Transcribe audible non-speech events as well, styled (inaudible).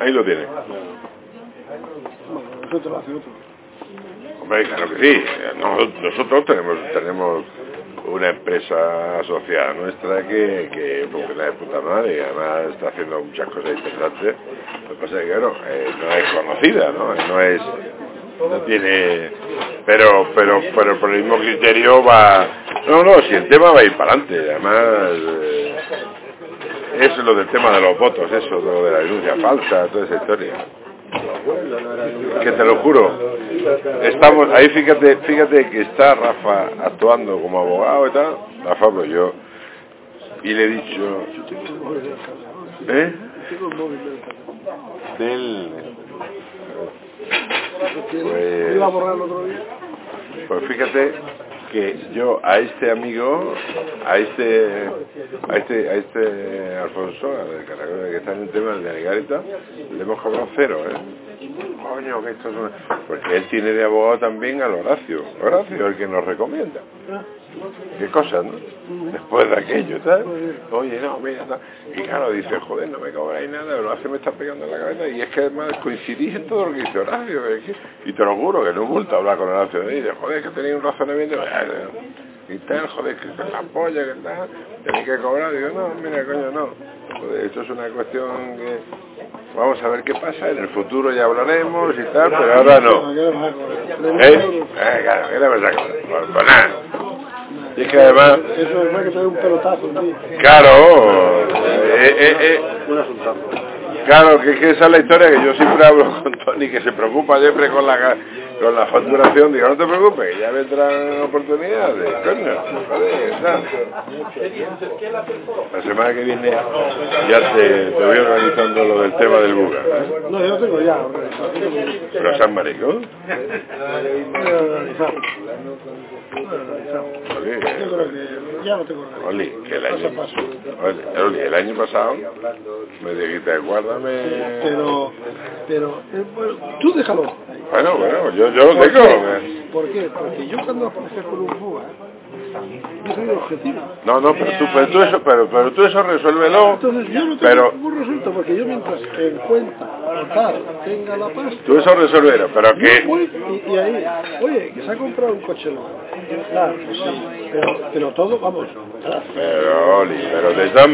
Ahí lo tiene. Bueno, lo. Hombre, claro que sí. Nos- nosotros tenemos tenemos una empresa asociada nuestra que, que funciona de puta madre y además está haciendo muchas cosas interesantes. Lo que pasa es que, claro, eh, no es conocida, ¿no? No es... No tiene... Pero, pero, pero por el mismo criterio va... No, no, si el tema va a ir para adelante. Además... eh, es lo del tema de los votos, eso, lo de la denuncia falsa, toda esa historia. Que te lo juro, estamos ahí, fíjate, fíjate que está Rafa actuando como abogado y tal, Rafa, pues yo, y le he dicho, ¿eh? Del. Pues- pues fíjate que yo a este amigo, a este, a este, a este Alfonso, que está en el tema de Garita, le hemos cobrado cero, ¿eh? Coño, que esto es una... Porque él tiene de abogado también al Horacio. Horacio, el que nos recomienda. Qué cosa, ¿no? Después de aquello, ¿sabes? Oye, no, mira, tal. Y claro, dice, joder, no me cobráis nada, Horacio me está pegando en la cabeza. Y es que además coincidís en todo lo que dice Horacio. y te lo juro, que no multa hablar con Horacio. Y dice, joder, que tenéis un razonamiento. Y tal, joder, que es la polla, que tal. Tenéis que cobrar. Digo, no, mira, coño, no. Joder, esto es una cuestión que... Vamos a ver qué pasa, en el futuro ya hablaremos y tal, pero ahora no. ¿Eh? Eh, claro, ¿qué le vas a cobrar? Pues, nada. Y es que además, Eso es más que un pelotazo claro, eh, eh, eh, asuntazo. claro, que, que esa es la historia que yo siempre hablo (laughs) con Tony, que se preocupa siempre con la con la facturación, digo, no te preocupes, ya vendrán oportunidades, coño, joder. La semana que viene ya te, te voy organizando lo del tema del buga. No, yo lo tengo ya pero San Marico, ya lo tengo. Oli, que el año. Oli, el año pasado me dijiste, guárdame, Pero, pero, eh, bueno, tú déjalo. bueno, bueno, yo, yo lo ¿Por tengo? ¿Por qué? Porque yo cuando aparezco con un fuga, yo soy objetivo. no, no, pero tú, pero tú eso, pero, pero tú eso resuélvelo, Entonces yo no tengo pero ningún resuelto porque yo mientras que en cuenta tal tenga la pasta, tú eso resuélvelo, pero que, y, y ahí, oye, que se ha comprado un coche nuevo. Claro, sí, pero, pero todo, vamos, pero Oli, pero de todas